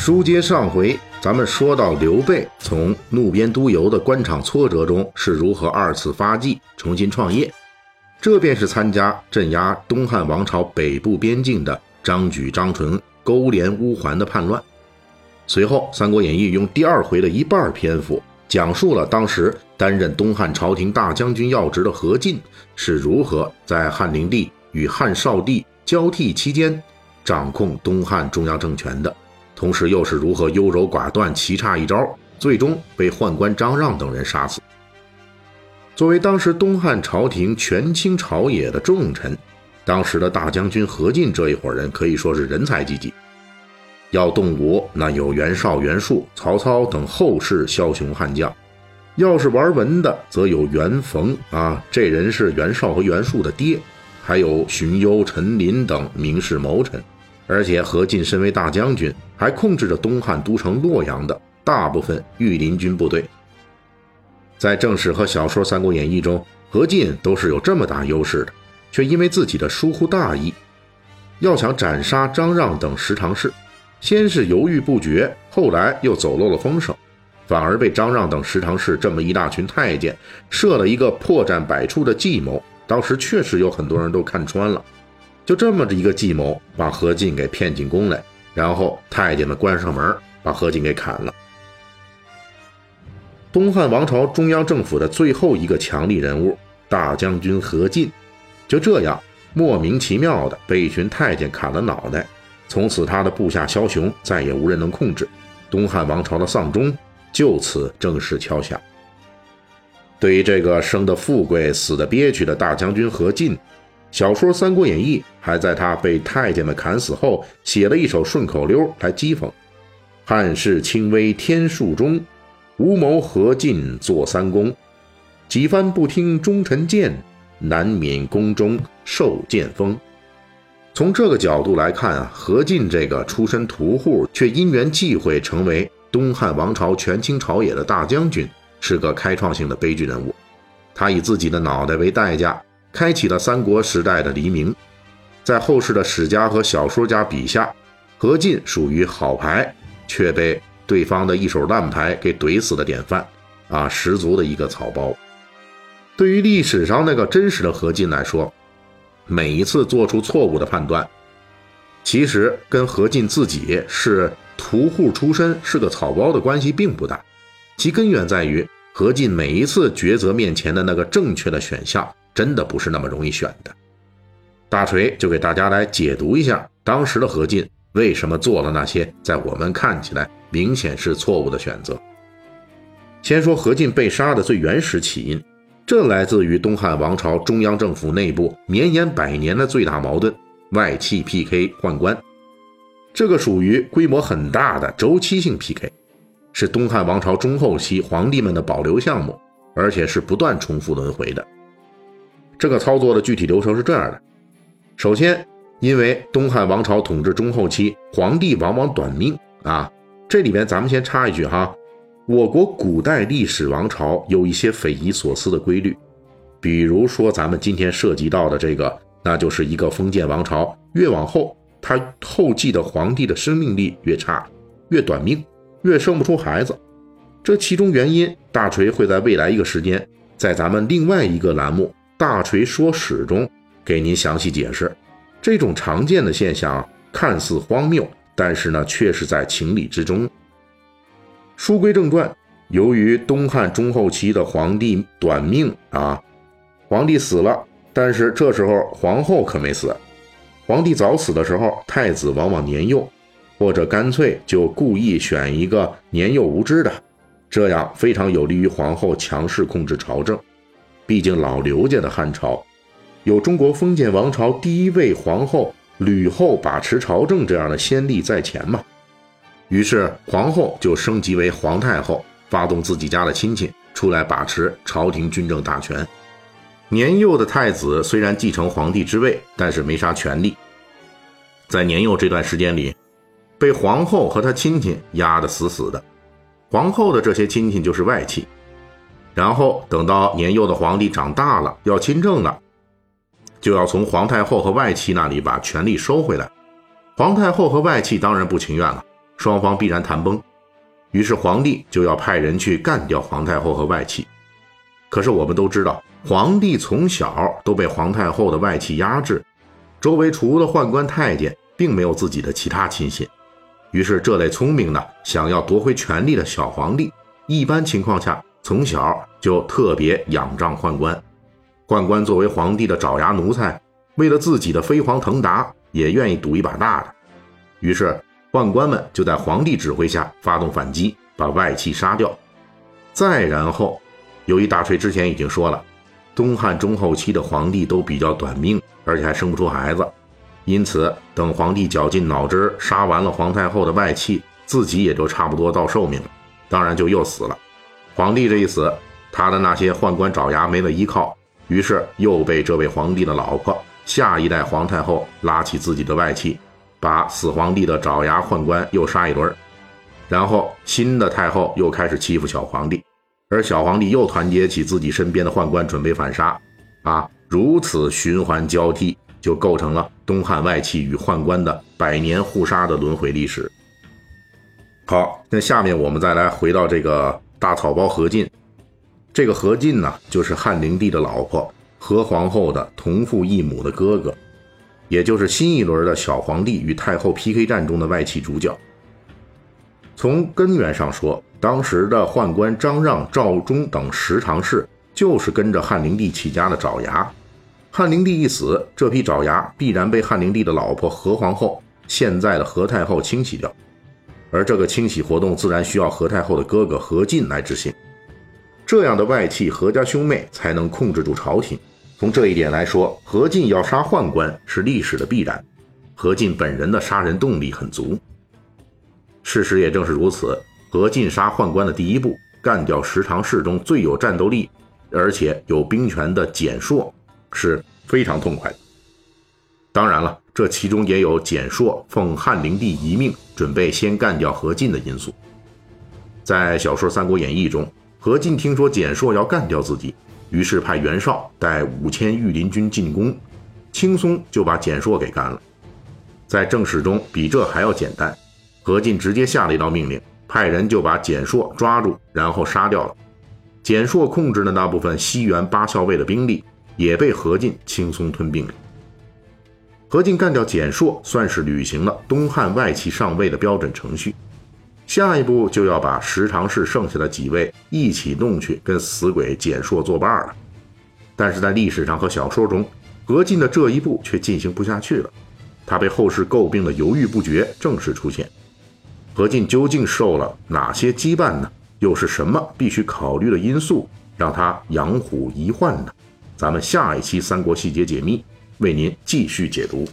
书接上回，咱们说到刘备从怒边督邮的官场挫折中是如何二次发迹、重新创业，这便是参加镇压东汉王朝北部边境的张举、张纯勾连乌桓的叛乱。随后，《三国演义》用第二回的一半篇幅，讲述了当时担任东汉朝廷大将军要职的何进是如何在汉灵帝与汉少帝交替期间掌控东汉中央政权的。同时又是如何优柔寡断、棋差一招，最终被宦官张让等人杀死。作为当时东汉朝廷权倾朝野的重臣，当时的大将军何进这一伙人可以说是人才济济。要动武，那有袁绍、袁术、曹操等后世枭雄悍将；要是玩文的，则有袁逢啊，这人是袁绍和袁术的爹；还有荀攸、陈琳等名士谋臣。而且何进身为大将军，还控制着东汉都城洛阳的大部分御林军部队。在正史和小说《三国演义》中，何进都是有这么大优势的，却因为自己的疏忽大意，要想斩杀张让等十常侍，先是犹豫不决，后来又走漏了风声，反而被张让等十常侍这么一大群太监设了一个破绽百出的计谋。当时确实有很多人都看穿了。就这么着一个计谋，把何进给骗进宫来，然后太监们关上门，把何进给砍了。东汉王朝中央政府的最后一个强力人物，大将军何进，就这样莫名其妙的被一群太监砍了脑袋，从此他的部下枭雄再也无人能控制，东汉王朝的丧钟就此正式敲响。对于这个生的富贵、死的憋屈的大将军何进。小说《三国演义》还在他被太监们砍死后，写了一首顺口溜来讥讽：“汉室轻微天数中，无谋何进做三公。几番不听忠臣谏，难免宫中受剑锋。”从这个角度来看啊，何进这个出身屠户却因缘际会成为东汉王朝权倾朝野的大将军，是个开创性的悲剧人物。他以自己的脑袋为代价。开启了三国时代的黎明，在后世的史家和小说家笔下，何进属于好牌却被对方的一手烂牌给怼死的典范啊，十足的一个草包。对于历史上那个真实的何进来说，每一次做出错误的判断，其实跟何进自己是屠户出身、是个草包的关系并不大，其根源在于何进每一次抉择面前的那个正确的选项。真的不是那么容易选的。大锤就给大家来解读一下当时的何进为什么做了那些在我们看起来明显是错误的选择。先说何进被杀的最原始起因，这来自于东汉王朝中央政府内部绵延百年的最大矛盾——外戚 PK 宦官。这个属于规模很大的周期性 PK，是东汉王朝中后期皇帝们的保留项目，而且是不断重复轮回的。这个操作的具体流程是这样的：首先，因为东汉王朝统治中后期，皇帝往往短命啊。这里边咱们先插一句哈，我国古代历史王朝有一些匪夷所思的规律，比如说咱们今天涉及到的这个，那就是一个封建王朝越往后，他后继的皇帝的生命力越差，越短命，越生不出孩子。这其中原因，大锤会在未来一个时间，在咱们另外一个栏目。大锤说史中给您详细解释，这种常见的现象看似荒谬，但是呢，却是在情理之中。书归正传，由于东汉中后期的皇帝短命啊，皇帝死了，但是这时候皇后可没死。皇帝早死的时候，太子往往年幼，或者干脆就故意选一个年幼无知的，这样非常有利于皇后强势控制朝政。毕竟老刘家的汉朝，有中国封建王朝第一位皇后吕后把持朝政这样的先例在前嘛。于是皇后就升级为皇太后，发动自己家的亲戚出来把持朝廷军政大权。年幼的太子虽然继承皇帝之位，但是没啥权力。在年幼这段时间里，被皇后和他亲戚压得死死的。皇后的这些亲戚就是外戚。然后等到年幼的皇帝长大了，要亲政了，就要从皇太后和外戚那里把权力收回来。皇太后和外戚当然不情愿了，双方必然谈崩。于是皇帝就要派人去干掉皇太后和外戚。可是我们都知道，皇帝从小都被皇太后的外戚压制，周围除了宦官太监，并没有自己的其他亲信。于是这类聪明的想要夺回权力的小皇帝，一般情况下从小就特别仰仗宦官。宦官作为皇帝的爪牙奴才，为了自己的飞黄腾达，也愿意赌一把大的。于是。宦官们就在皇帝指挥下发动反击，把外戚杀掉。再然后，由于大锤之前已经说了，东汉中后期的皇帝都比较短命，而且还生不出孩子，因此等皇帝绞尽脑汁杀完了皇太后的外戚，自己也就差不多到寿命了，当然就又死了。皇帝这一死，他的那些宦官爪牙没了依靠，于是又被这位皇帝的老婆下一代皇太后拉起自己的外戚。把死皇帝的爪牙宦官又杀一轮，然后新的太后又开始欺负小皇帝，而小皇帝又团结起自己身边的宦官准备反杀，啊，如此循环交替，就构成了东汉外戚与宦官的百年互杀的轮回历史。好，那下面我们再来回到这个大草包何进，这个何进呢，就是汉灵帝的老婆何皇后的同父异母的哥哥。也就是新一轮的小皇帝与太后 PK 战中的外戚主角。从根源上说，当时的宦官张让、赵忠等十常侍就是跟着汉灵帝起家的爪牙。汉灵帝一死，这批爪牙必然被汉灵帝的老婆何皇后（现在的何太后）清洗掉，而这个清洗活动自然需要何太后的哥哥何进来执行。这样的外戚何家兄妹才能控制住朝廷。从这一点来说，何进要杀宦官是历史的必然。何进本人的杀人动力很足，事实也正是如此。何进杀宦官的第一步，干掉十常侍中最有战斗力而且有兵权的简硕，是非常痛快的。当然了，这其中也有简硕奉汉灵帝遗命，准备先干掉何进的因素。在小说《三国演义》中，何进听说简硕要干掉自己。于是派袁绍带五千御林军进攻，轻松就把简硕给干了。在正史中，比这还要简单。何进直接下了一道命令，派人就把简硕抓住，然后杀掉了。简硕控制的那部分西元八校尉的兵力，也被何进轻松吞并了。何进干掉简硕，算是履行了东汉外戚上位的标准程序。下一步就要把十常侍剩下的几位一起弄去跟死鬼简硕作伴了，但是在历史上和小说中，何进的这一步却进行不下去了，他被后世诟病的犹豫不决正式出现。何进究竟受了哪些羁绊呢？又是什么必须考虑的因素让他养虎遗患呢？咱们下一期《三国细节解密》为您继续解读。